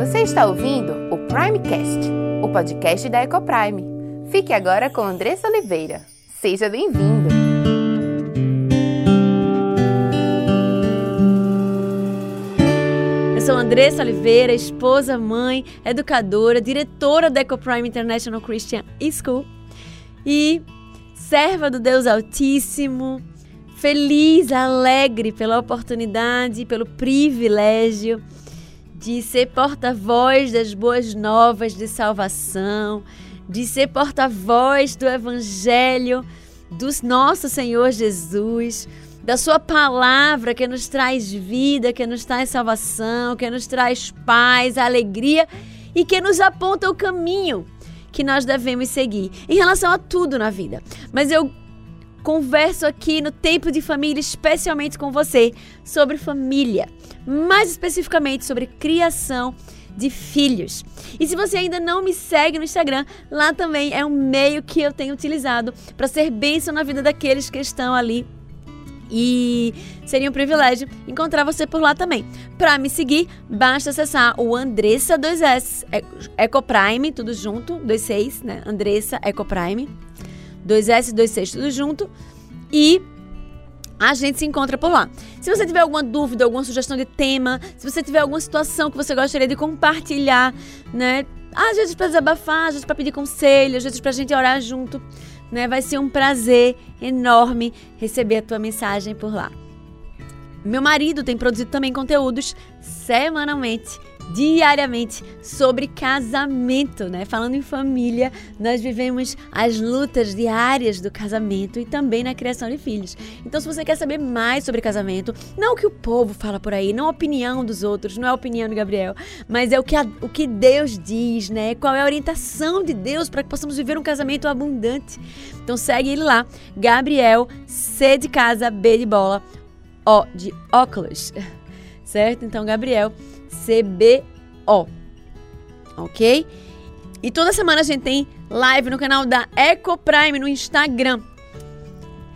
Você está ouvindo o Primecast, o podcast da Ecoprime. Fique agora com Andressa Oliveira. Seja bem-vindo! Eu sou Andressa Oliveira, esposa, mãe, educadora, diretora da Ecoprime International Christian School e serva do Deus Altíssimo, feliz, alegre pela oportunidade, pelo privilégio de ser porta-voz das boas novas de salvação, de ser porta-voz do Evangelho do nosso Senhor Jesus, da Sua palavra que nos traz vida, que nos traz salvação, que nos traz paz, alegria e que nos aponta o caminho que nós devemos seguir em relação a tudo na vida. Mas eu converso aqui no Tempo de Família, especialmente com você, sobre família, mais especificamente sobre criação de filhos. E se você ainda não me segue no Instagram, lá também é um meio que eu tenho utilizado para ser bênção na vida daqueles que estão ali e seria um privilégio encontrar você por lá também. Para me seguir, basta acessar o Andressa 2S Ecoprime, tudo junto, 26, né? Andressa Ecoprime. 2S, 26, tudo junto. E a gente se encontra por lá. Se você tiver alguma dúvida, alguma sugestão de tema, se você tiver alguma situação que você gostaria de compartilhar, né? Às vezes para desabafar, às vezes para pedir conselho, às vezes para a gente orar junto, né? Vai ser um prazer enorme receber a tua mensagem por lá. Meu marido tem produzido também conteúdos semanalmente diariamente sobre casamento, né? Falando em família, nós vivemos as lutas diárias do casamento e também na criação de filhos. Então, se você quer saber mais sobre casamento, não o que o povo fala por aí, não a opinião dos outros, não é a opinião do Gabriel, mas é o que, a, o que Deus diz, né? Qual é a orientação de Deus para que possamos viver um casamento abundante. Então, segue ele lá, Gabriel, C de casa, B de bola, O de óculos. Certo? Então, Gabriel, CBO. Ok? E toda semana a gente tem live no canal da Ecoprime no Instagram.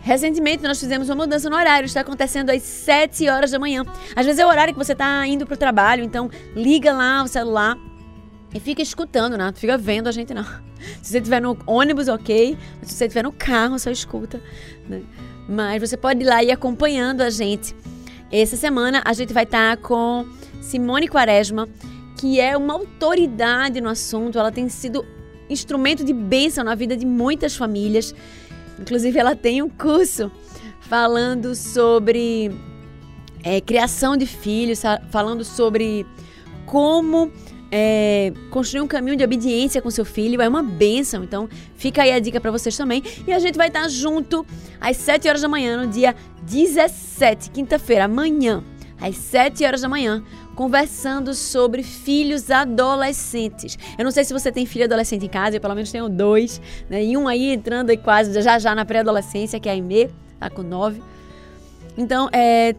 Recentemente nós fizemos uma mudança no horário, está acontecendo às 7 horas da manhã. Às vezes é o horário que você está indo para o trabalho, então liga lá o celular e fica escutando, né? Não fica vendo a gente não. Se você estiver no ônibus, ok. Mas se você estiver no carro, só escuta. Né? Mas você pode ir lá e ir acompanhando a gente. Essa semana a gente vai estar tá com Simone Quaresma, que é uma autoridade no assunto. Ela tem sido instrumento de bênção na vida de muitas famílias. Inclusive, ela tem um curso falando sobre é, criação de filhos, falando sobre como é, construir um caminho de obediência com seu filho. É uma bênção. Então, fica aí a dica para vocês também. E a gente vai estar junto às 7 horas da manhã, no dia 17, quinta-feira, amanhã, às 7 horas da manhã, conversando sobre filhos adolescentes. Eu não sei se você tem filho adolescente em casa, eu pelo menos tenho dois, né? E um aí entrando aí quase já já na pré-adolescência, que é a Aimee, tá com nove. Então, é,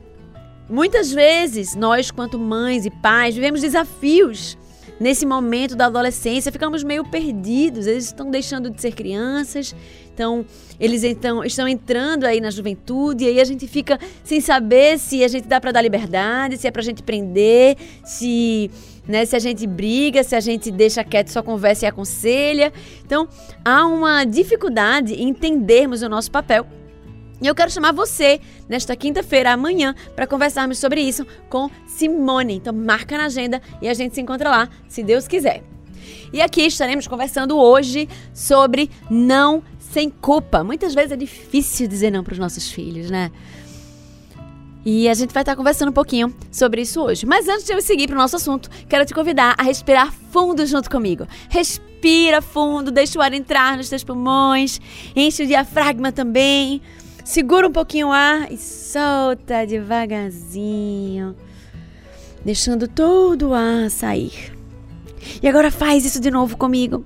muitas vezes nós, quanto mães e pais, vivemos desafios nesse momento da adolescência, ficamos meio perdidos. Eles estão deixando de ser crianças, então eles então estão entrando aí na juventude e aí a gente fica sem saber se a gente dá para dar liberdade, se é para a gente prender, se né, se a gente briga, se a gente deixa quieto, só conversa e aconselha. Então, há uma dificuldade em entendermos o nosso papel e eu quero chamar você nesta quinta-feira, amanhã, para conversarmos sobre isso com Simone. Então marca na agenda e a gente se encontra lá, se Deus quiser. E aqui estaremos conversando hoje sobre não sem culpa. Muitas vezes é difícil dizer não para os nossos filhos, né? E a gente vai estar conversando um pouquinho sobre isso hoje. Mas antes de eu seguir para o nosso assunto, quero te convidar a respirar fundo junto comigo. Respira fundo, deixa o ar entrar nos teus pulmões, enche o diafragma também. Segura um pouquinho o ar e solta devagarzinho, deixando todo o ar sair. E agora faz isso de novo comigo.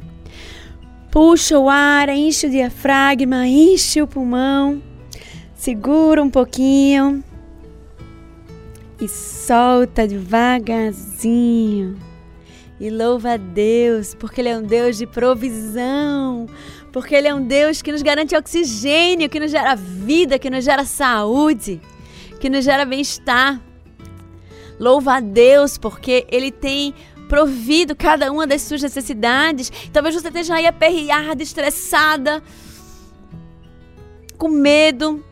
Puxa o ar, enche o diafragma, enche o pulmão. Segura um pouquinho e solta devagarzinho. E louva a Deus, porque Ele é um Deus de provisão, porque Ele é um Deus que nos garante oxigênio, que nos gera vida, que nos gera saúde, que nos gera bem-estar. Louva a Deus porque Ele tem provido cada uma das suas necessidades. Talvez você esteja aí aperreada, estressada, com medo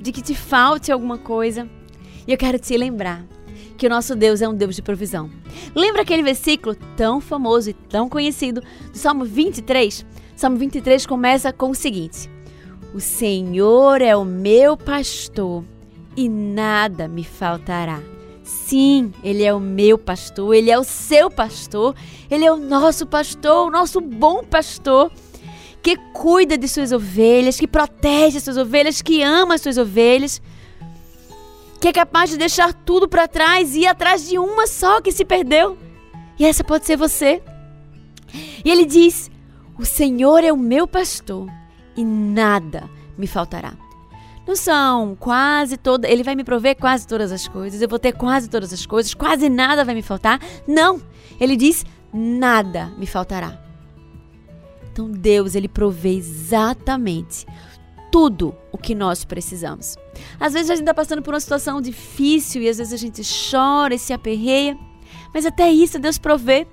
de que te falte alguma coisa. E eu quero te lembrar que o nosso Deus é um Deus de provisão. Lembra aquele versículo tão famoso e tão conhecido do Salmo 23? Salmo 23 começa com o seguinte: O Senhor é o meu pastor e nada me faltará. Sim, Ele é o meu pastor, Ele é o seu pastor, Ele é o nosso pastor, o nosso bom pastor, que cuida de suas ovelhas, que protege suas ovelhas, que ama as suas ovelhas, que é capaz de deixar tudo para trás e ir atrás de uma só que se perdeu. E essa pode ser você. E ele diz: O Senhor é o meu pastor e nada me faltará. Não são quase todas. Ele vai me prover quase todas as coisas. Eu vou ter quase todas as coisas. Quase nada vai me faltar. Não. Ele diz: nada me faltará. Então Deus, ele provê exatamente tudo o que nós precisamos. Às vezes a gente está passando por uma situação difícil e às vezes a gente chora e se aperreia, mas até isso Deus provê.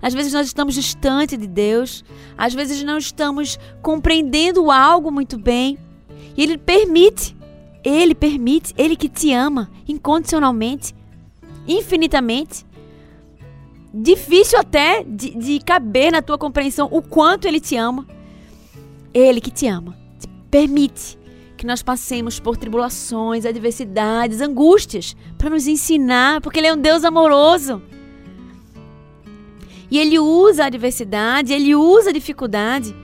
Às vezes nós estamos distante de Deus, às vezes não estamos compreendendo algo muito bem, e Ele permite, Ele permite, Ele que te ama incondicionalmente, infinitamente. Difícil até de, de caber na tua compreensão o quanto Ele te ama. Ele que te ama, te permite que nós passemos por tribulações, adversidades, angústias, para nos ensinar, porque Ele é um Deus amoroso. E Ele usa a adversidade, Ele usa a dificuldade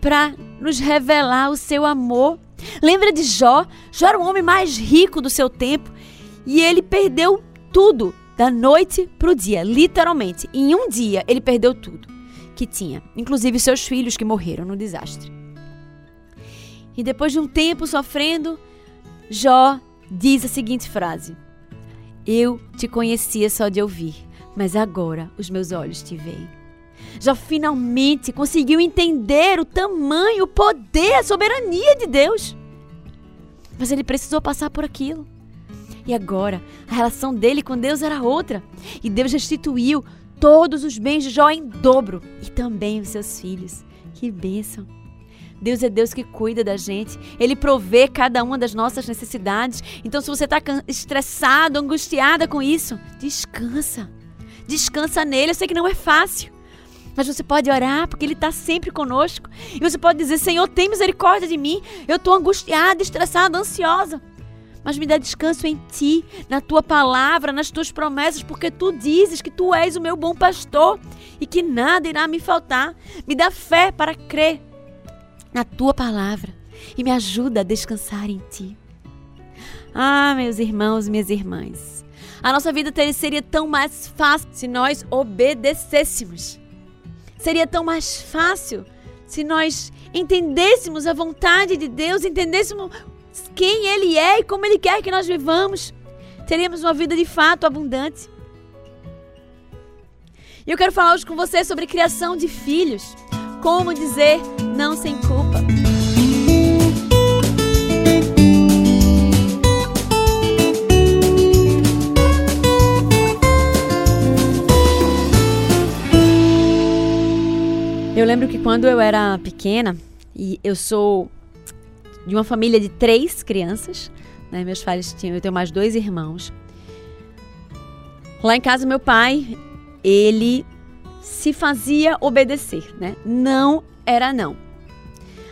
para nos revelar o seu amor Lembra de Jó? Jó era o homem mais rico do seu tempo e ele perdeu tudo da noite para o dia, literalmente. Em um dia ele perdeu tudo que tinha, inclusive seus filhos que morreram no desastre. E depois de um tempo sofrendo, Jó diz a seguinte frase: Eu te conhecia só de ouvir, mas agora os meus olhos te veem. Jó finalmente conseguiu entender o tamanho, o poder, a soberania de Deus. Mas ele precisou passar por aquilo. E agora, a relação dele com Deus era outra. E Deus restituiu todos os bens de Jó em dobro. E também os seus filhos. Que bênção. Deus é Deus que cuida da gente. Ele provê cada uma das nossas necessidades. Então, se você está estressado, angustiada com isso, descansa. Descansa nele. Eu sei que não é fácil. Mas você pode orar, porque Ele está sempre conosco. E você pode dizer: Senhor, tem misericórdia de mim. Eu estou angustiada, estressada, ansiosa. Mas me dá descanso em Ti, na Tua palavra, nas Tuas promessas, porque Tu dizes que Tu és o meu bom pastor e que nada irá me faltar. Me dá fé para crer na Tua palavra e me ajuda a descansar em Ti. Ah, meus irmãos, minhas irmãs, a nossa vida seria tão mais fácil se nós obedecêssemos. Seria tão mais fácil se nós entendêssemos a vontade de Deus, entendêssemos quem Ele é e como Ele quer que nós vivamos. Teríamos uma vida de fato abundante. E eu quero falar hoje com você sobre criação de filhos. Como dizer não sem culpa. Lembro que quando eu era pequena, e eu sou de uma família de três crianças, né? Meus pais tinham, eu tenho mais dois irmãos. Lá em casa, meu pai, ele se fazia obedecer, né? Não era não.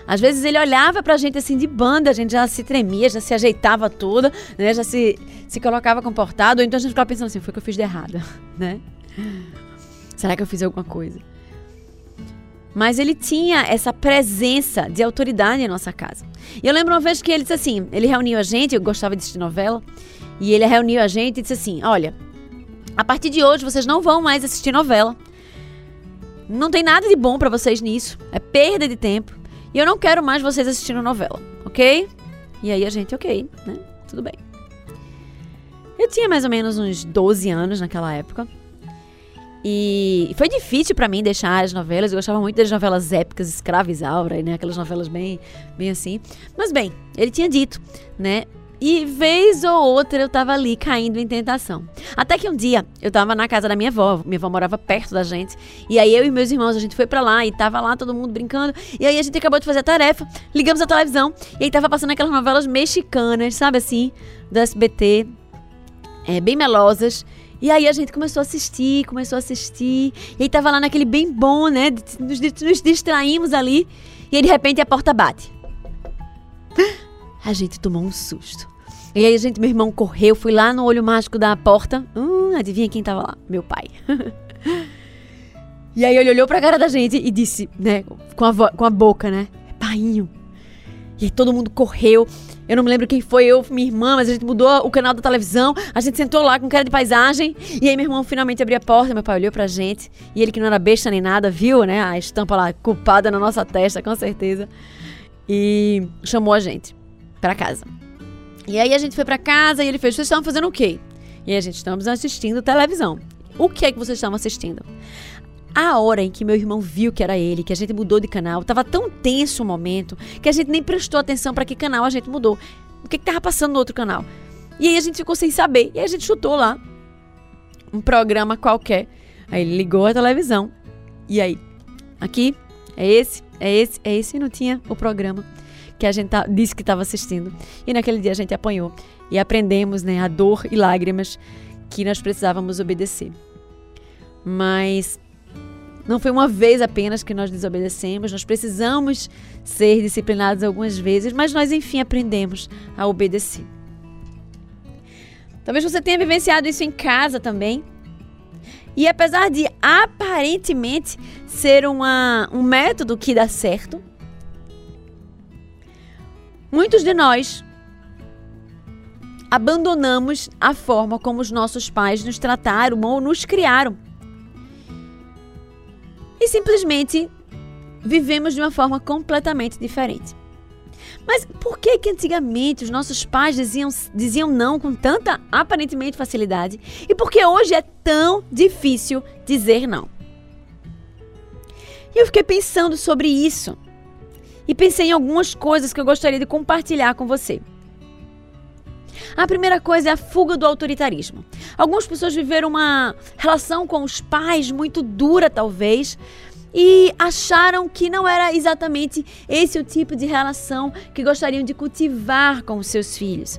Às vezes ele olhava pra gente assim de banda, a gente já se tremia, já se ajeitava toda, né? Já se, se colocava comportado, ou então a gente ficava pensando assim, foi o que eu fiz de errado, né? Será que eu fiz alguma coisa? Mas ele tinha essa presença de autoridade em nossa casa. E eu lembro uma vez que ele disse assim: ele reuniu a gente, eu gostava de assistir novela, e ele reuniu a gente e disse assim: Olha, a partir de hoje vocês não vão mais assistir novela. Não tem nada de bom para vocês nisso. É perda de tempo. E eu não quero mais vocês assistindo novela, ok? E aí a gente, ok, né? Tudo bem. Eu tinha mais ou menos uns 12 anos naquela época. E foi difícil para mim deixar as novelas. Eu gostava muito das novelas épicas, Escrava Isaura, né? Aquelas novelas bem, bem assim. Mas bem, ele tinha dito, né? E vez ou outra eu tava ali caindo em tentação. Até que um dia eu tava na casa da minha avó, minha avó morava perto da gente, e aí eu e meus irmãos, a gente foi para lá e tava lá todo mundo brincando, e aí a gente acabou de fazer a tarefa, ligamos a televisão, e aí tava passando aquelas novelas mexicanas, sabe assim, do SBT, é, bem melosas. E aí a gente começou a assistir, começou a assistir. E aí tava lá naquele bem bom, né? Nos, nos distraímos ali. E aí de repente a porta bate. A gente tomou um susto. E aí a gente, meu irmão correu, fui lá no olho mágico da porta. Hum, adivinha quem tava lá? Meu pai. e aí ele olhou pra cara da gente e disse, né, com a, com a boca, né? Painho. E aí todo mundo correu. Eu não me lembro quem foi, eu, minha irmã, mas a gente mudou o canal da televisão. A gente sentou lá com cara de paisagem. E aí meu irmão finalmente abriu a porta, meu pai olhou pra gente. E ele, que não era besta nem nada, viu, né? A estampa lá culpada na nossa testa, com certeza. E chamou a gente para casa. E aí a gente foi para casa e ele fez: Vocês estavam fazendo o quê? E a gente estamos assistindo televisão. O que é que vocês estavam assistindo? A hora em que meu irmão viu que era ele, que a gente mudou de canal, estava tão tenso o momento que a gente nem prestou atenção para que canal a gente mudou. O que estava passando no outro canal? E aí a gente ficou sem saber. E aí a gente chutou lá um programa qualquer. Aí ele ligou a televisão. E aí, aqui, é esse, é esse, é esse. E não tinha o programa que a gente disse que estava assistindo. E naquele dia a gente apanhou e aprendemos né, a dor e lágrimas que nós precisávamos obedecer. Mas não foi uma vez apenas que nós desobedecemos, nós precisamos ser disciplinados algumas vezes, mas nós enfim aprendemos a obedecer. Talvez você tenha vivenciado isso em casa também. E apesar de aparentemente ser uma, um método que dá certo, Muitos de nós abandonamos a forma como os nossos pais nos trataram ou nos criaram. E simplesmente vivemos de uma forma completamente diferente. Mas por que que antigamente os nossos pais diziam, diziam não com tanta aparentemente facilidade? E por que hoje é tão difícil dizer não? E eu fiquei pensando sobre isso e pensei em algumas coisas que eu gostaria de compartilhar com você. A primeira coisa é a fuga do autoritarismo. Algumas pessoas viveram uma relação com os pais muito dura, talvez, e acharam que não era exatamente esse o tipo de relação que gostariam de cultivar com os seus filhos.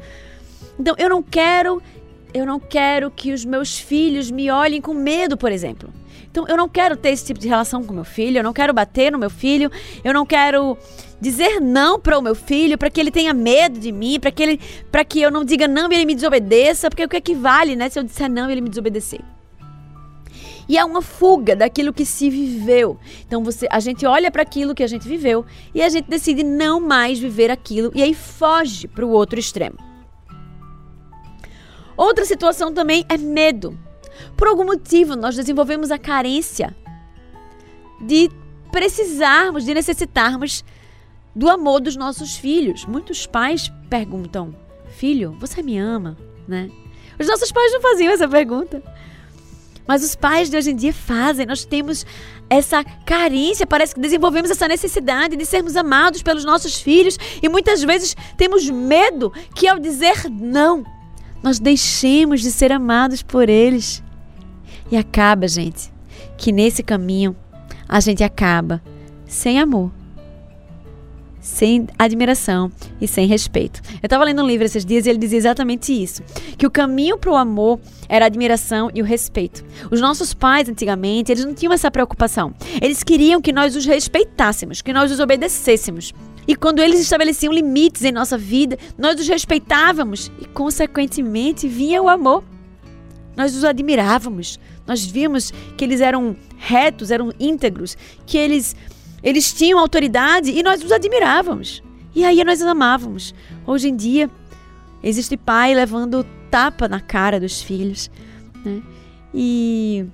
Então, eu não quero, eu não quero que os meus filhos me olhem com medo, por exemplo. Então, eu não quero ter esse tipo de relação com meu filho, eu não quero bater no meu filho, eu não quero dizer não para o meu filho, para que ele tenha medo de mim, para que ele, para que eu não diga não e ele me desobedeça, porque o que é que vale, né, se eu disser não e ele me desobedecer? E é uma fuga daquilo que se viveu. Então você, a gente olha para aquilo que a gente viveu e a gente decide não mais viver aquilo e aí foge para o outro extremo. Outra situação também é medo. Por algum motivo, nós desenvolvemos a carência de precisarmos, de necessitarmos do amor dos nossos filhos. Muitos pais perguntam: Filho, você me ama? Né? Os nossos pais não faziam essa pergunta. Mas os pais de hoje em dia fazem. Nós temos essa carência, parece que desenvolvemos essa necessidade de sermos amados pelos nossos filhos e muitas vezes temos medo que ao dizer não, nós deixemos de ser amados por eles. E acaba, gente, que nesse caminho a gente acaba sem amor, sem admiração e sem respeito. Eu estava lendo um livro esses dias e ele dizia exatamente isso: que o caminho para o amor era a admiração e o respeito. Os nossos pais, antigamente, eles não tinham essa preocupação. Eles queriam que nós os respeitássemos, que nós os obedecêssemos. E quando eles estabeleciam limites em nossa vida, nós os respeitávamos e, consequentemente, vinha o amor. Nós os admirávamos, nós vimos que eles eram retos, eram íntegros, que eles eles tinham autoridade e nós os admirávamos. E aí nós os amávamos. Hoje em dia, existe pai levando tapa na cara dos filhos, né? E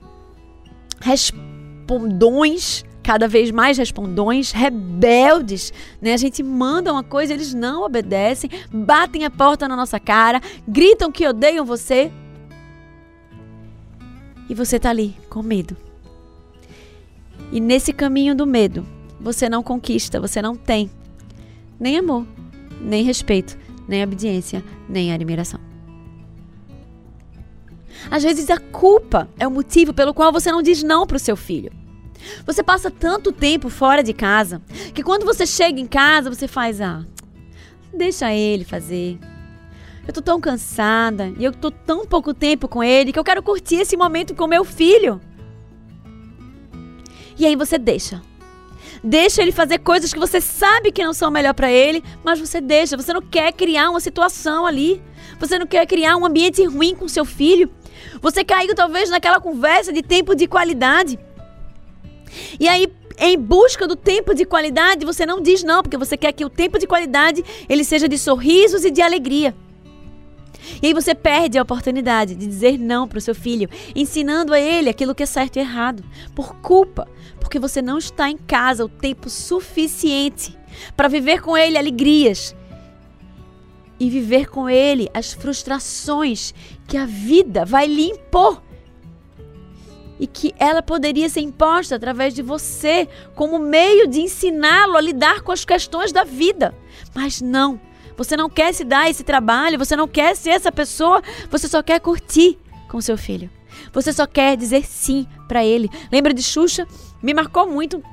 respondões, cada vez mais respondões, rebeldes, né? A gente manda uma coisa, eles não obedecem, batem a porta na nossa cara, gritam que odeiam você, e você está ali com medo. E nesse caminho do medo, você não conquista, você não tem nem amor, nem respeito, nem obediência, nem admiração. Às vezes a culpa é o motivo pelo qual você não diz não para o seu filho. Você passa tanto tempo fora de casa que quando você chega em casa você faz ah, deixa ele fazer. Eu tô tão cansada e eu tô tão pouco tempo com ele que eu quero curtir esse momento com meu filho. E aí você deixa. Deixa ele fazer coisas que você sabe que não são melhor para ele, mas você deixa. Você não quer criar uma situação ali. Você não quer criar um ambiente ruim com seu filho. Você caiu talvez naquela conversa de tempo de qualidade. E aí, em busca do tempo de qualidade, você não diz não, porque você quer que o tempo de qualidade ele seja de sorrisos e de alegria. E aí você perde a oportunidade de dizer não para o seu filho, ensinando a ele aquilo que é certo e errado, por culpa, porque você não está em casa o tempo suficiente para viver com ele alegrias e viver com ele as frustrações que a vida vai lhe impor e que ela poderia ser imposta através de você como meio de ensiná-lo a lidar com as questões da vida. Mas não, você não quer se dar esse trabalho, você não quer ser essa pessoa, você só quer curtir com seu filho. Você só quer dizer sim para ele. Lembra de Xuxa? Me marcou muito,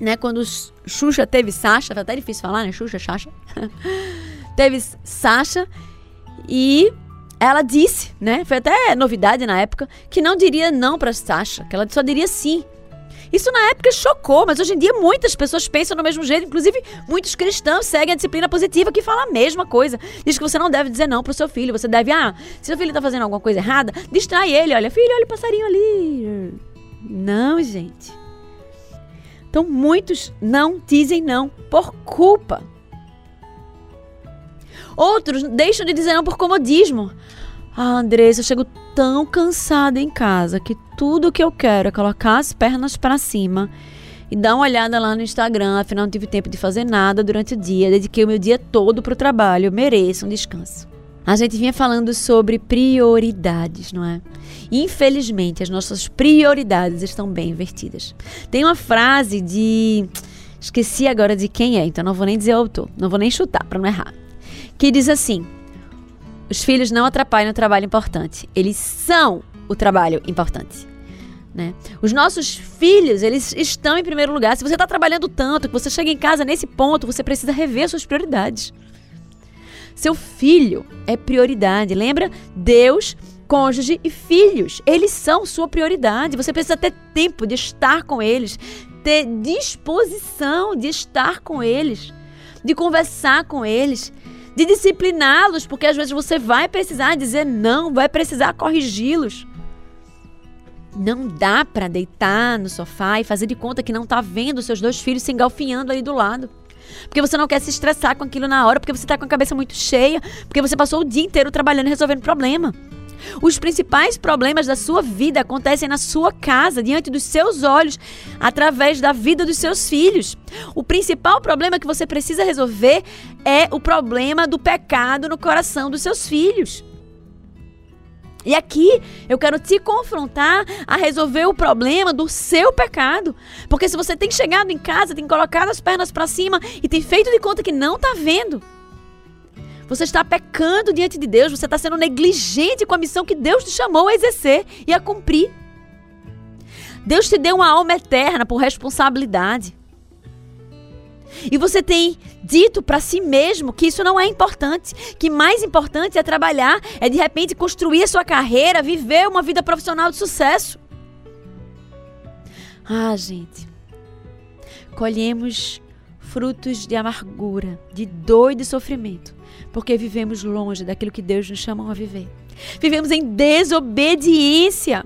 né? Quando Xuxa teve Sasha, tá até difícil falar, né? Xuxa, Sasha. teve Sasha e ela disse, né? Foi até novidade na época, que não diria não para Sasha, que ela só diria sim. Isso na época chocou, mas hoje em dia muitas pessoas pensam do mesmo jeito, inclusive muitos cristãos seguem a disciplina positiva que fala a mesma coisa. Diz que você não deve dizer não pro seu filho, você deve, ah, se seu filho tá fazendo alguma coisa errada, distrai ele, olha, filho, olha o passarinho ali. Não, gente. Então muitos não dizem não por culpa. Outros deixam de dizer não por comodismo. Ah, Andressa, eu chego tão cansada em casa que tudo que eu quero é colocar as pernas para cima e dar uma olhada lá no Instagram. Afinal, não tive tempo de fazer nada durante o dia. Dediquei o meu dia todo para o trabalho. Eu mereço um descanso. A gente vinha falando sobre prioridades, não é? Infelizmente, as nossas prioridades estão bem invertidas. Tem uma frase de. Esqueci agora de quem é, então não vou nem dizer o autor, não vou nem chutar para não errar. Que diz assim: os filhos não atrapalham o trabalho importante. Eles são o trabalho importante. Né? Os nossos filhos, eles estão em primeiro lugar. Se você está trabalhando tanto que você chega em casa nesse ponto, você precisa rever suas prioridades. Seu filho é prioridade. Lembra? Deus, cônjuge e filhos. Eles são sua prioridade. Você precisa ter tempo de estar com eles, ter disposição de estar com eles, de conversar com eles, de discipliná-los, porque às vezes você vai precisar dizer não, vai precisar corrigi-los. Não dá para deitar no sofá e fazer de conta que não está vendo seus dois filhos se engalfinhando ali do lado. Porque você não quer se estressar com aquilo na hora, porque você está com a cabeça muito cheia, porque você passou o dia inteiro trabalhando e resolvendo problema. Os principais problemas da sua vida acontecem na sua casa, diante dos seus olhos, através da vida dos seus filhos. O principal problema que você precisa resolver é o problema do pecado no coração dos seus filhos. E aqui eu quero te confrontar a resolver o problema do seu pecado. Porque se você tem chegado em casa, tem colocado as pernas para cima e tem feito de conta que não está vendo, você está pecando diante de Deus, você está sendo negligente com a missão que Deus te chamou a exercer e a cumprir. Deus te deu uma alma eterna por responsabilidade. E você tem dito para si mesmo que isso não é importante, que mais importante é trabalhar, é de repente construir a sua carreira, viver uma vida profissional de sucesso. Ah, gente. Colhemos frutos de amargura, de dor e de sofrimento porque vivemos longe daquilo que Deus nos chamou a viver. Vivemos em desobediência.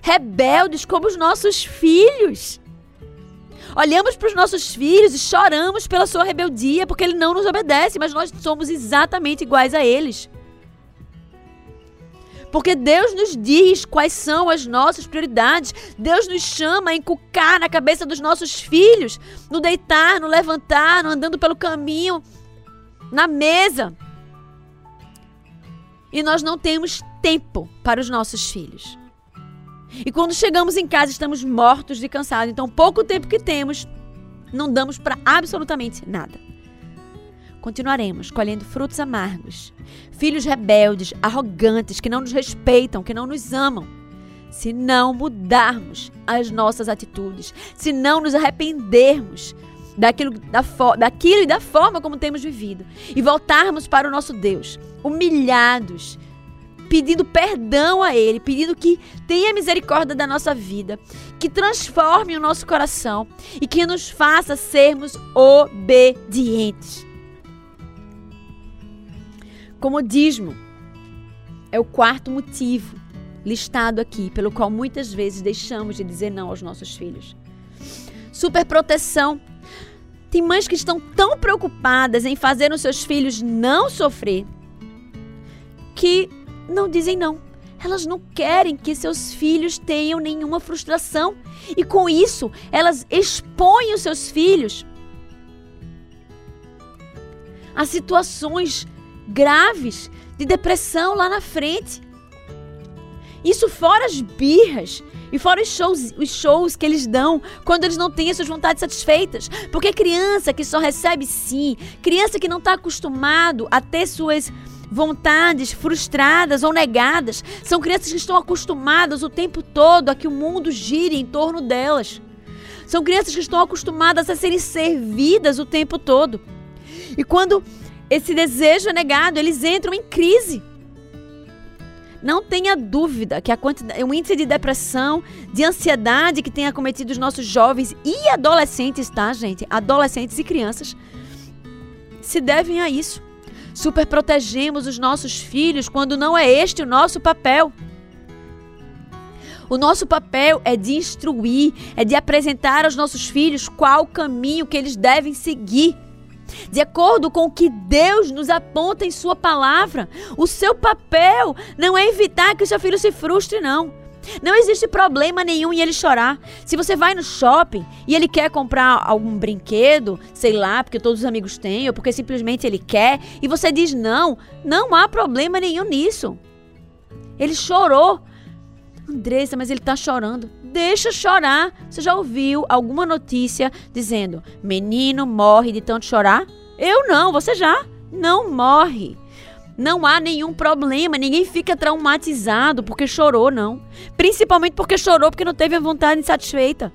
Rebeldes como os nossos filhos. Olhamos para os nossos filhos e choramos pela sua rebeldia, porque ele não nos obedece, mas nós somos exatamente iguais a eles. Porque Deus nos diz quais são as nossas prioridades. Deus nos chama a encucar na cabeça dos nossos filhos, no deitar, no levantar, no andando pelo caminho, na mesa. E nós não temos tempo para os nossos filhos. E quando chegamos em casa, estamos mortos de cansado. Então, pouco tempo que temos, não damos para absolutamente nada. continuaremos colhendo frutos amargos. Filhos rebeldes, arrogantes, que não nos respeitam, que não nos amam. Se não mudarmos as nossas atitudes, se não nos arrependermos daquilo, da daquilo e da forma como temos vivido e voltarmos para o nosso Deus, humilhados, pedindo perdão a Ele, pedindo que tenha misericórdia da nossa vida, que transforme o nosso coração e que nos faça sermos obedientes. Comodismo é o quarto motivo listado aqui pelo qual muitas vezes deixamos de dizer não aos nossos filhos. Superproteção. Tem mães que estão tão preocupadas em fazer os seus filhos não sofrer que não dizem não. Elas não querem que seus filhos tenham nenhuma frustração. E com isso, elas expõem os seus filhos a situações graves de depressão lá na frente. Isso fora as birras e fora os shows, os shows que eles dão quando eles não têm as suas vontades satisfeitas. Porque criança que só recebe sim, criança que não está acostumado a ter suas vontades frustradas ou negadas, são crianças que estão acostumadas o tempo todo a que o mundo gire em torno delas. São crianças que estão acostumadas a serem servidas o tempo todo. E quando esse desejo é negado, eles entram em crise. Não tenha dúvida que a quantidade, o índice de depressão, de ansiedade que tem acometido os nossos jovens e adolescentes, tá, gente? Adolescentes e crianças, se devem a isso. Superprotegemos os nossos filhos quando não é este o nosso papel. O nosso papel é de instruir, é de apresentar aos nossos filhos qual caminho que eles devem seguir de acordo com o que Deus nos aponta em Sua palavra. O seu papel não é evitar que o seu filho se frustre, não. Não existe problema nenhum em ele chorar. Se você vai no shopping e ele quer comprar algum brinquedo, sei lá, porque todos os amigos têm, ou porque simplesmente ele quer, e você diz não, não há problema nenhum nisso. Ele chorou. Andressa, mas ele está chorando. Deixa chorar. Você já ouviu alguma notícia dizendo menino morre de tanto chorar? Eu não, você já? Não morre. Não há nenhum problema, ninguém fica traumatizado porque chorou, não. Principalmente porque chorou porque não teve a vontade insatisfeita.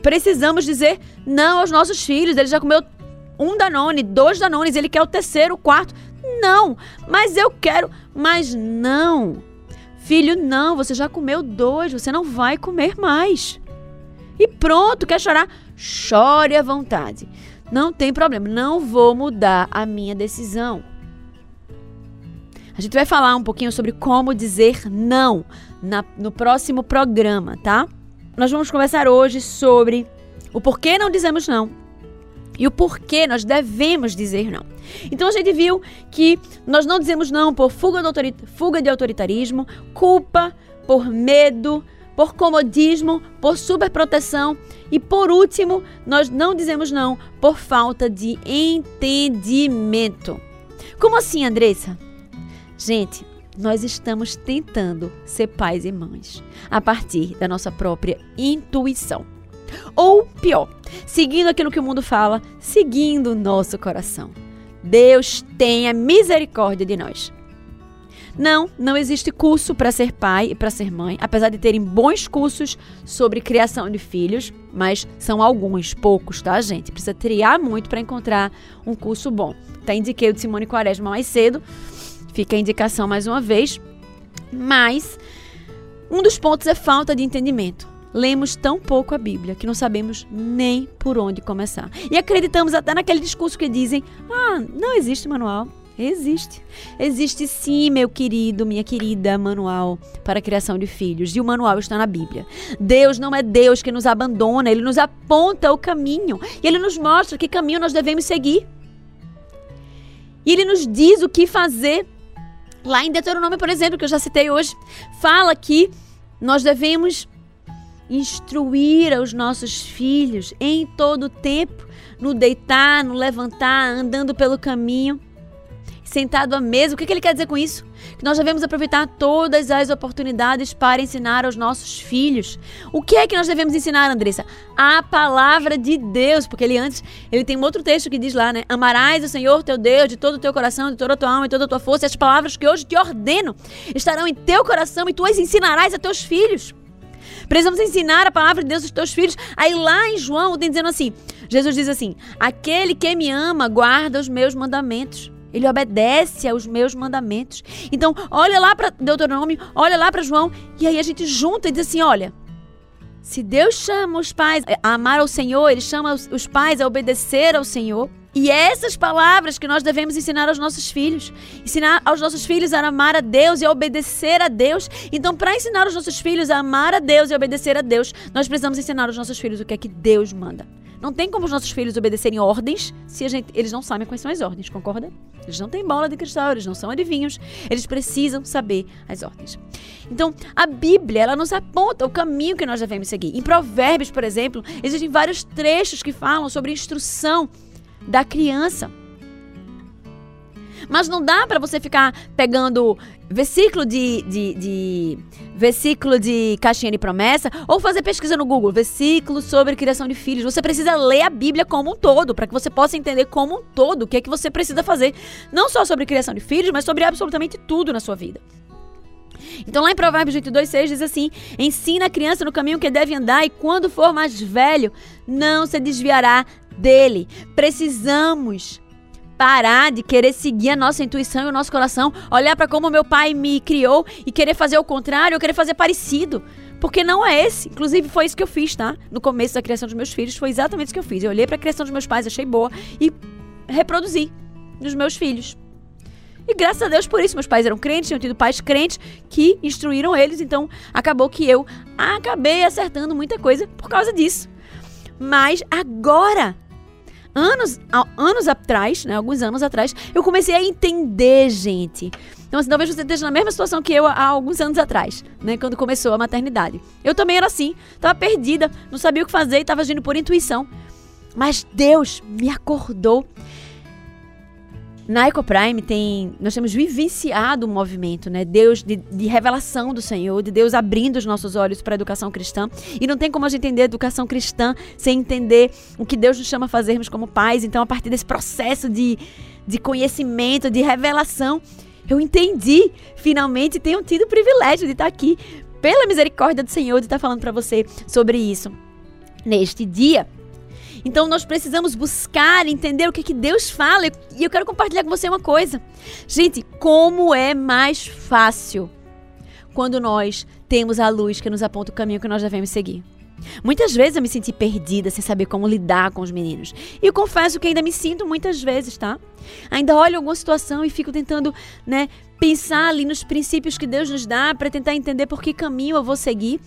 Precisamos dizer não aos nossos filhos. Ele já comeu um Danone, dois Danones, ele quer o terceiro, o quarto. Não, mas eu quero. Mas não. Filho, não, você já comeu dois, você não vai comer mais. E pronto, quer chorar? Chore à vontade. Não tem problema, não vou mudar a minha decisão. A gente vai falar um pouquinho sobre como dizer não na, no próximo programa, tá? Nós vamos conversar hoje sobre o porquê não dizemos não e o porquê nós devemos dizer não. Então a gente viu que nós não dizemos não por fuga de, fuga de autoritarismo, culpa, por medo, por comodismo, por superproteção e por último, nós não dizemos não por falta de entendimento. Como assim, Andressa? Gente, nós estamos tentando ser pais e mães a partir da nossa própria intuição. Ou pior, seguindo aquilo que o mundo fala, seguindo o nosso coração. Deus tenha misericórdia de nós. Não, não existe curso para ser pai e para ser mãe, apesar de terem bons cursos sobre criação de filhos, mas são alguns, poucos, tá, gente? Precisa triar muito para encontrar um curso bom. Tá indiquei o de Simone Quaresma mais cedo, fica a indicação mais uma vez. Mas um dos pontos é falta de entendimento. Lemos tão pouco a Bíblia que não sabemos nem por onde começar. E acreditamos até naquele discurso que dizem: ah, não existe manual. Existe. Existe sim, meu querido, minha querida, manual para a criação de filhos. E o manual está na Bíblia. Deus não é Deus que nos abandona, ele nos aponta o caminho. E ele nos mostra que caminho nós devemos seguir. E ele nos diz o que fazer. Lá em Deuteronômio, por exemplo, que eu já citei hoje, fala que nós devemos instruir os nossos filhos em todo o tempo, no deitar, no levantar, andando pelo caminho. sentado à mesa. O que, que ele quer dizer com isso? Que nós devemos aproveitar todas as oportunidades para ensinar aos nossos filhos. O que é que nós devemos ensinar, Andressa? A palavra de Deus, porque ele antes, ele tem um outro texto que diz lá, né? Amarás o Senhor teu Deus de todo o teu coração, de toda a tua alma e toda a tua força. As palavras que hoje te ordeno estarão em teu coração e tu as ensinarás a teus filhos. Precisamos ensinar a palavra de Deus aos teus filhos. Aí lá em João tem dizendo assim: Jesus diz assim: Aquele que me ama guarda os meus mandamentos. Ele obedece aos meus mandamentos. Então, olha lá para Deuteronômio, olha lá para João, e aí a gente junta e diz assim: olha, se Deus chama os pais a amar ao Senhor, Ele chama os pais a obedecer ao Senhor. E essas palavras que nós devemos ensinar aos nossos filhos. Ensinar aos nossos filhos a amar a Deus e a obedecer a Deus. Então, para ensinar os nossos filhos a amar a Deus e a obedecer a Deus, nós precisamos ensinar aos nossos filhos o que é que Deus manda. Não tem como os nossos filhos obedecerem ordens se gente, eles não sabem quais são as ordens, concorda? Eles não têm bola de cristal, eles não são adivinhos, eles precisam saber as ordens. Então, a Bíblia, ela nos aponta o caminho que nós devemos seguir. Em Provérbios, por exemplo, existem vários trechos que falam sobre instrução da criança. Mas não dá para você ficar pegando versículo de, de, de, versículo de caixinha de promessa ou fazer pesquisa no Google, versículo sobre criação de filhos. Você precisa ler a Bíblia como um todo, para que você possa entender como um todo o que é que você precisa fazer, não só sobre criação de filhos, mas sobre absolutamente tudo na sua vida. Então lá em Provérbios 22, 6 diz assim: Ensina a criança no caminho que deve andar e quando for mais velho, não se desviará dele. Precisamos parar de querer seguir a nossa intuição e o nosso coração, olhar para como meu pai me criou e querer fazer o contrário, ou querer fazer parecido. Porque não é esse. Inclusive, foi isso que eu fiz, tá? No começo da criação dos meus filhos, foi exatamente isso que eu fiz. Eu olhei para a criação dos meus pais, achei boa e reproduzi nos meus filhos. E graças a Deus por isso, meus pais eram crentes, tinham tido pais crentes que instruíram eles, então acabou que eu acabei acertando muita coisa por causa disso. Mas agora, anos, anos atrás, né, alguns anos atrás, eu comecei a entender, gente. Então, assim, talvez você esteja na mesma situação que eu há alguns anos atrás, né, quando começou a maternidade. Eu também era assim, estava perdida, não sabia o que fazer, estava agindo por intuição. Mas Deus me acordou na EcoPrime tem, nós temos vivenciado um movimento, né? Deus de, de, revelação do Senhor, de Deus abrindo os nossos olhos para a educação cristã. E não tem como a gente entender a educação cristã sem entender o que Deus nos chama a fazermos como pais. Então, a partir desse processo de, de conhecimento, de revelação, eu entendi, finalmente tenho tido o privilégio de estar aqui, pela misericórdia do Senhor, de estar falando para você sobre isso neste dia. Então nós precisamos buscar, entender o que, que Deus fala. E eu quero compartilhar com você uma coisa. Gente, como é mais fácil quando nós temos a luz que nos aponta o caminho que nós devemos seguir. Muitas vezes eu me senti perdida sem saber como lidar com os meninos. E eu confesso que ainda me sinto muitas vezes, tá? Ainda olho alguma situação e fico tentando, né, pensar ali nos princípios que Deus nos dá para tentar entender por que caminho eu vou seguir.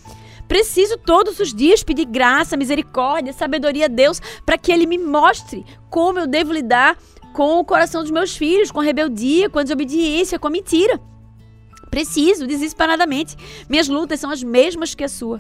Preciso todos os dias pedir graça, misericórdia, sabedoria a Deus para que Ele me mostre como eu devo lidar com o coração dos meus filhos, com a rebeldia, com a desobediência, com a mentira. Preciso, desesperadamente. Minhas lutas são as mesmas que a sua.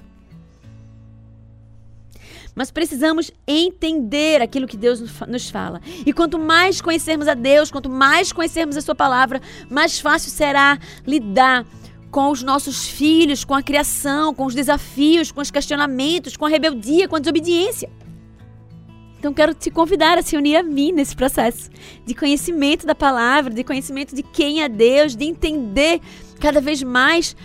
Mas precisamos entender aquilo que Deus nos fala. E quanto mais conhecermos a Deus, quanto mais conhecermos a Sua palavra, mais fácil será lidar com os nossos filhos, com a criação, com os desafios, com os questionamentos, com a rebeldia, com a desobediência. Então quero te convidar a se unir a mim nesse processo de conhecimento da palavra, de conhecimento de quem é Deus, de entender cada vez mais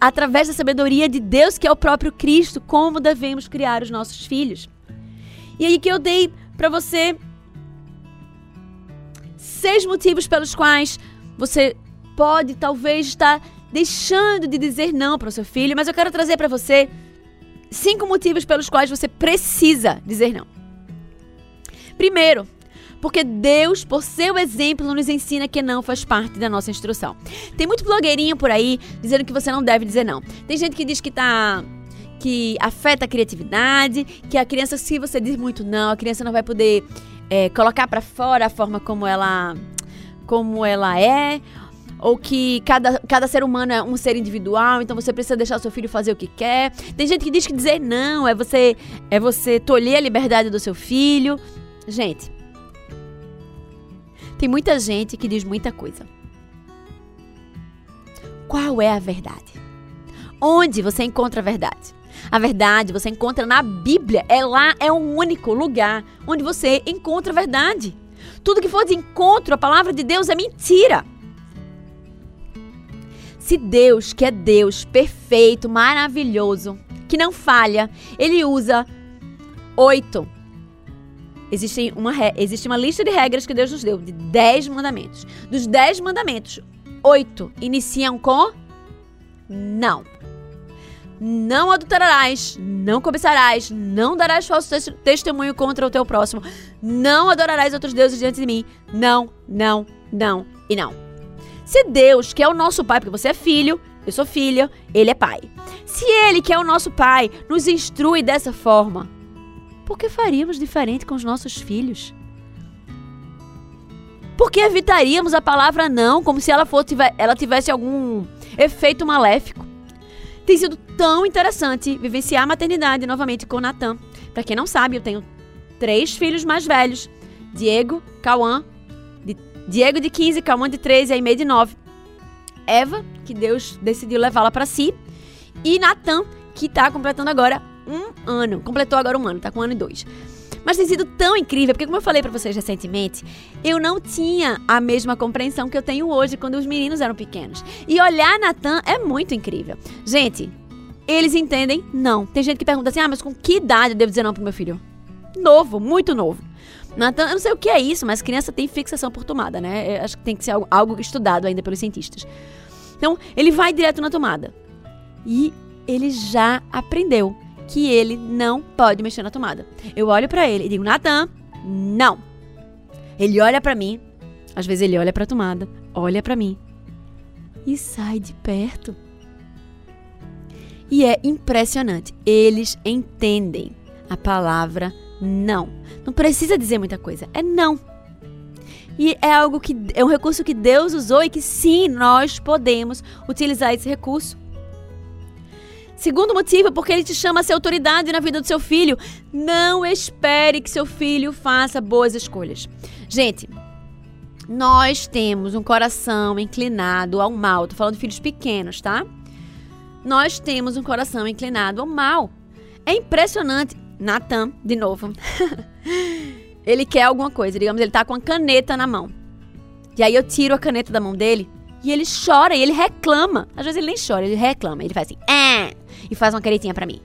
através da sabedoria de Deus, que é o próprio Cristo, como devemos criar os nossos filhos. E aí que eu dei para você seis motivos pelos quais você pode talvez estar deixando de dizer não para o seu filho, mas eu quero trazer para você cinco motivos pelos quais você precisa dizer não. Primeiro, porque Deus, por seu exemplo, nos ensina que não faz parte da nossa instrução. Tem muito blogueirinho por aí dizendo que você não deve dizer não. Tem gente que diz que tá que afeta a criatividade, que a criança, se você diz muito não, a criança não vai poder é, colocar para fora a forma como ela como ela é, ou que cada, cada ser humano é um ser individual, então você precisa deixar seu filho fazer o que quer. Tem gente que diz que dizer não é você é você tolher a liberdade do seu filho. Gente, Tem muita gente que diz muita coisa. Qual é a verdade? Onde você encontra a verdade? A verdade você encontra na Bíblia. É lá, é o único lugar onde você encontra a verdade. Tudo que for de encontro à palavra de Deus é mentira. Se Deus, que é Deus perfeito, maravilhoso, que não falha, ele usa oito. Existe uma, existe uma lista de regras que Deus nos deu, de dez mandamentos. Dos dez mandamentos, oito iniciam com não. Não adulterarás, não cobiçarás, não darás falso testemunho contra o teu próximo, não adorarás outros deuses diante de mim. Não, não, não e não. Se Deus, que é o nosso pai, porque você é filho, eu sou filha, ele é pai. Se ele, que é o nosso pai, nos instrui dessa forma, por que faríamos diferente com os nossos filhos? Por que evitaríamos a palavra não como se ela, ela tivesse algum efeito maléfico? Tem sido tão interessante vivenciar a maternidade novamente com Natan. Para quem não sabe, eu tenho três filhos mais velhos: Diego, Cauã, Diego de 15, Cauã de 13 e Aimee de 9. Eva, que Deus decidiu levá-la para si, e Natan, que está completando agora um ano. Completou agora um ano, está com um ano e dois. Mas tem sido tão incrível, porque como eu falei para vocês recentemente, eu não tinha a mesma compreensão que eu tenho hoje quando os meninos eram pequenos. E olhar Natan é muito incrível. Gente, eles entendem? Não. Tem gente que pergunta assim: "Ah, mas com que idade eu devo dizer não pro meu filho?" Novo, muito novo. Natan, eu não sei o que é isso, mas criança tem fixação por tomada, né? Eu acho que tem que ser algo, algo estudado ainda pelos cientistas. Então, ele vai direto na tomada. E ele já aprendeu que ele não pode mexer na tomada. Eu olho para ele e digo: "Natan, não". Ele olha para mim, às vezes ele olha para a tomada, olha para mim e sai de perto. E é impressionante, eles entendem a palavra não. Não precisa dizer muita coisa, é não. E é algo que é um recurso que Deus usou e que sim, nós podemos utilizar esse recurso. Segundo motivo, porque ele te chama a ser autoridade na vida do seu filho. Não espere que seu filho faça boas escolhas. Gente, nós temos um coração inclinado ao mal. Tô falando de filhos pequenos, tá? Nós temos um coração inclinado ao mal. É impressionante. Natan, de novo. ele quer alguma coisa, digamos, ele tá com a caneta na mão. E aí eu tiro a caneta da mão dele e ele chora e ele reclama. Às vezes ele nem chora, ele reclama. Ele faz assim, é e faz uma caretinha para mim.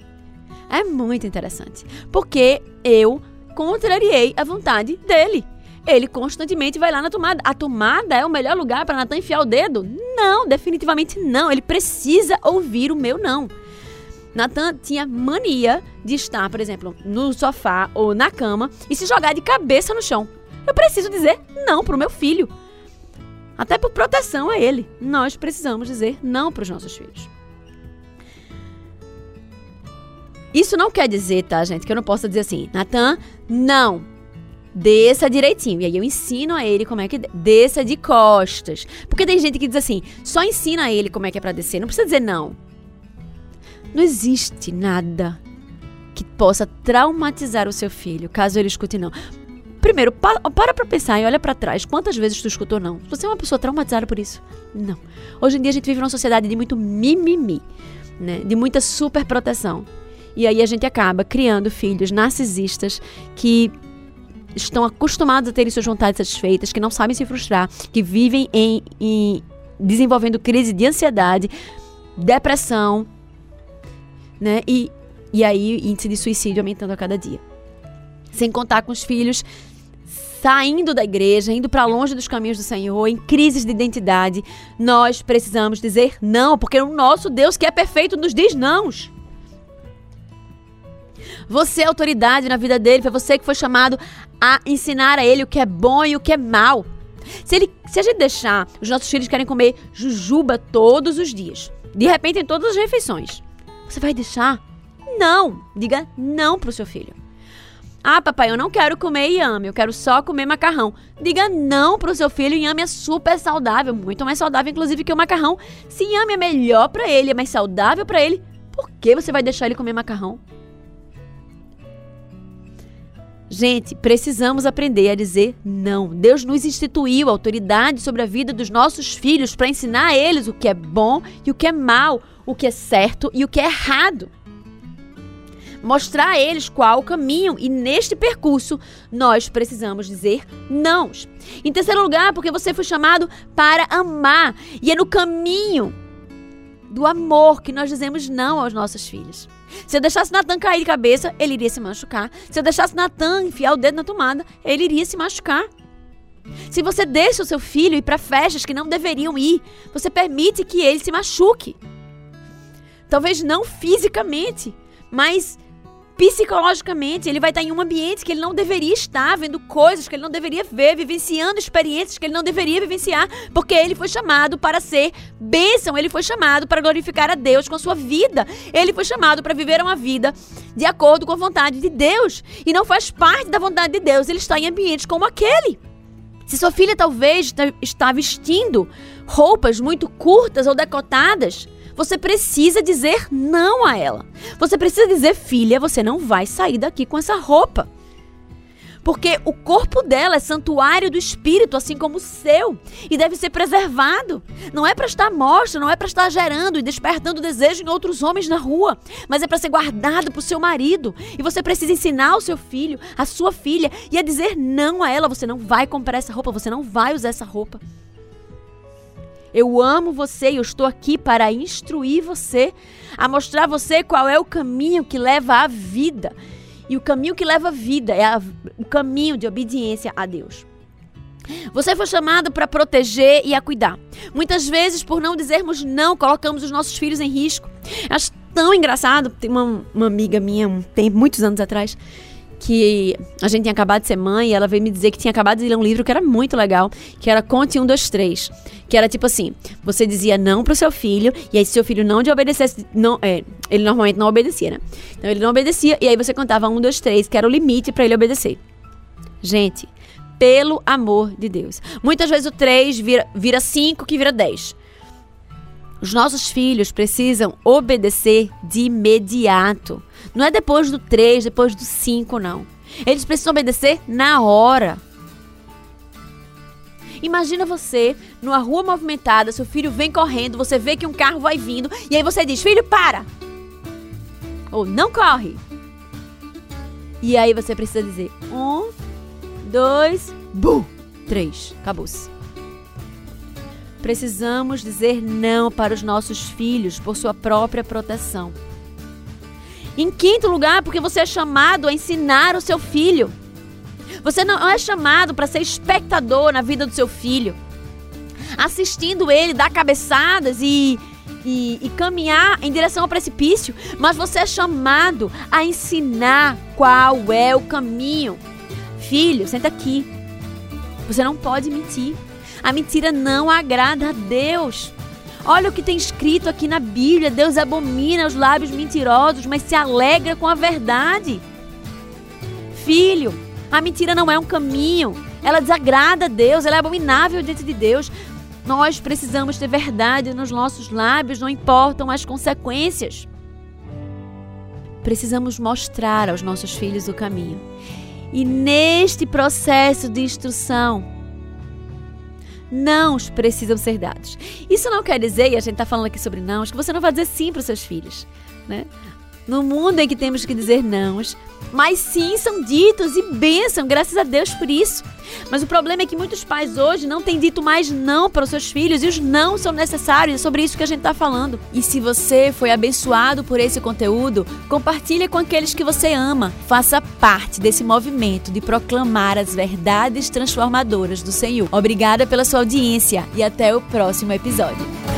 É muito interessante, porque eu contrariei a vontade dele. Ele constantemente vai lá na tomada. A tomada é o melhor lugar para Natan enfiar o dedo? Não, definitivamente não. Ele precisa ouvir o meu não. Natan tinha mania de estar, por exemplo, no sofá ou na cama e se jogar de cabeça no chão. Eu preciso dizer não pro meu filho. Até por proteção a ele. Nós precisamos dizer não para os nossos filhos. Isso não quer dizer, tá, gente, que eu não possa dizer assim, Natan, não. Desça direitinho. E aí eu ensino a ele como é que desça de costas. Porque tem gente que diz assim, só ensina a ele como é que é para descer, não precisa dizer não. Não existe nada que possa traumatizar o seu filho, caso ele escute não. Primeiro, para para pensar e olha para trás. Quantas vezes tu escutou não? Você é uma pessoa traumatizada por isso? Não. Hoje em dia a gente vive numa sociedade de muito mimimi, né? De muita superproteção. E aí a gente acaba criando filhos narcisistas que estão acostumados a terem suas vontades satisfeitas, que não sabem se frustrar, que vivem em, em desenvolvendo crise de ansiedade, depressão, né? E, e aí índice de suicídio aumentando a cada dia. Sem contar com os filhos saindo da igreja, indo para longe dos caminhos do Senhor, em crises de identidade, nós precisamos dizer não, porque o nosso Deus que é perfeito nos diz nãos. Você é autoridade na vida dele, foi você que foi chamado a ensinar a ele o que é bom e o que é mal. Se, ele, se a gente deixar, os nossos filhos querem comer jujuba todos os dias, de repente em todas as refeições, você vai deixar? Não! Diga não pro seu filho. Ah, papai, eu não quero comer inhame, eu quero só comer macarrão. Diga não pro seu filho, inhame é super saudável, muito mais saudável inclusive que o macarrão. Se inhame é melhor para ele, é mais saudável para ele, por que você vai deixar ele comer macarrão? Gente, precisamos aprender a dizer não. Deus nos instituiu autoridade sobre a vida dos nossos filhos para ensinar a eles o que é bom e o que é mal, o que é certo e o que é errado. Mostrar a eles qual o caminho e neste percurso nós precisamos dizer não. Em terceiro lugar, porque você foi chamado para amar e é no caminho do amor que nós dizemos não aos nossos filhos. Se eu deixasse Natan cair de cabeça, ele iria se machucar. Se eu deixasse Natan enfiar o dedo na tomada, ele iria se machucar. Se você deixa o seu filho ir para festas que não deveriam ir, você permite que ele se machuque. Talvez não fisicamente, mas psicologicamente, ele vai estar em um ambiente que ele não deveria estar, vendo coisas que ele não deveria ver, vivenciando experiências que ele não deveria vivenciar, porque ele foi chamado para ser bênção, ele foi chamado para glorificar a Deus com a sua vida, ele foi chamado para viver uma vida de acordo com a vontade de Deus, e não faz parte da vontade de Deus ele está em ambientes como aquele. Se sua filha talvez está vestindo roupas muito curtas ou decotadas, você precisa dizer não a ela. Você precisa dizer, filha, você não vai sair daqui com essa roupa. Porque o corpo dela é santuário do espírito, assim como o seu, e deve ser preservado. Não é para estar mostra, não é para estar gerando e despertando desejo em outros homens na rua, mas é para ser guardado para o seu marido. E você precisa ensinar o seu filho, a sua filha, e a dizer não a ela. Você não vai comprar essa roupa, você não vai usar essa roupa. Eu amo você e eu estou aqui para instruir você, a mostrar a você qual é o caminho que leva à vida. E o caminho que leva à vida é a, o caminho de obediência a Deus. Você foi chamado para proteger e a cuidar. Muitas vezes, por não dizermos não, colocamos os nossos filhos em risco. Acho tão engraçado. Tem uma, uma amiga minha, tem muitos anos atrás, que a gente tinha acabado de ser mãe e ela veio me dizer que tinha acabado de ler um livro que era muito legal, que era Conte um, dois, três. Que era tipo assim: você dizia não pro seu filho, e aí se seu filho não te obedecesse, não, é, ele normalmente não obedecia, né? Então ele não obedecia, e aí você contava um, dois, três, que era o limite para ele obedecer. Gente, pelo amor de Deus. Muitas vezes o três vira, vira cinco, que vira dez. Os nossos filhos precisam obedecer de imediato. Não é depois do 3, depois do 5, não. Eles precisam obedecer na hora. Imagina você numa rua movimentada, seu filho vem correndo, você vê que um carro vai vindo e aí você diz: "Filho, para!" Ou não corre. E aí você precisa dizer: um, dois, bum, três, acabou-se. Precisamos dizer não para os nossos filhos por sua própria proteção. Em quinto lugar, porque você é chamado a ensinar o seu filho. Você não é chamado para ser espectador na vida do seu filho, assistindo ele dar cabeçadas e, e, e, caminhar em direção ao precipício, mas você é chamado a ensinar qual é o caminho. Filho, senta aqui. Você não pode mentir. A mentira não agrada a Deus. Olha o que tem escrito aqui na Bíblia: Deus abomina os lábios mentirosos, mas se alegra com a verdade. Filho, a mentira não é um caminho, ela desagrada a Deus, ela é abominável diante de Deus. Nós precisamos ter verdade nos nossos lábios, não importam as consequências. Precisamos mostrar aos nossos filhos o caminho. E neste processo de instrução, nãos precisam ser dados. Isso não quer dizer, e a gente está falando aqui sobre nãos, que você não vai dizer sim para os seus filhos. Né? No mundo em que temos que dizer nãos, mas sim são ditos e bênção, graças a Deus por isso. Mas o problema é que muitos pais hoje não têm dito mais não para os seus filhos e os não são necessários. É sobre isso que a gente está falando. E se você foi abençoado por esse conteúdo, compartilhe com aqueles que você ama. Faça parte desse movimento de proclamar as verdades transformadoras do Senhor. Obrigada pela sua audiência e até o próximo episódio.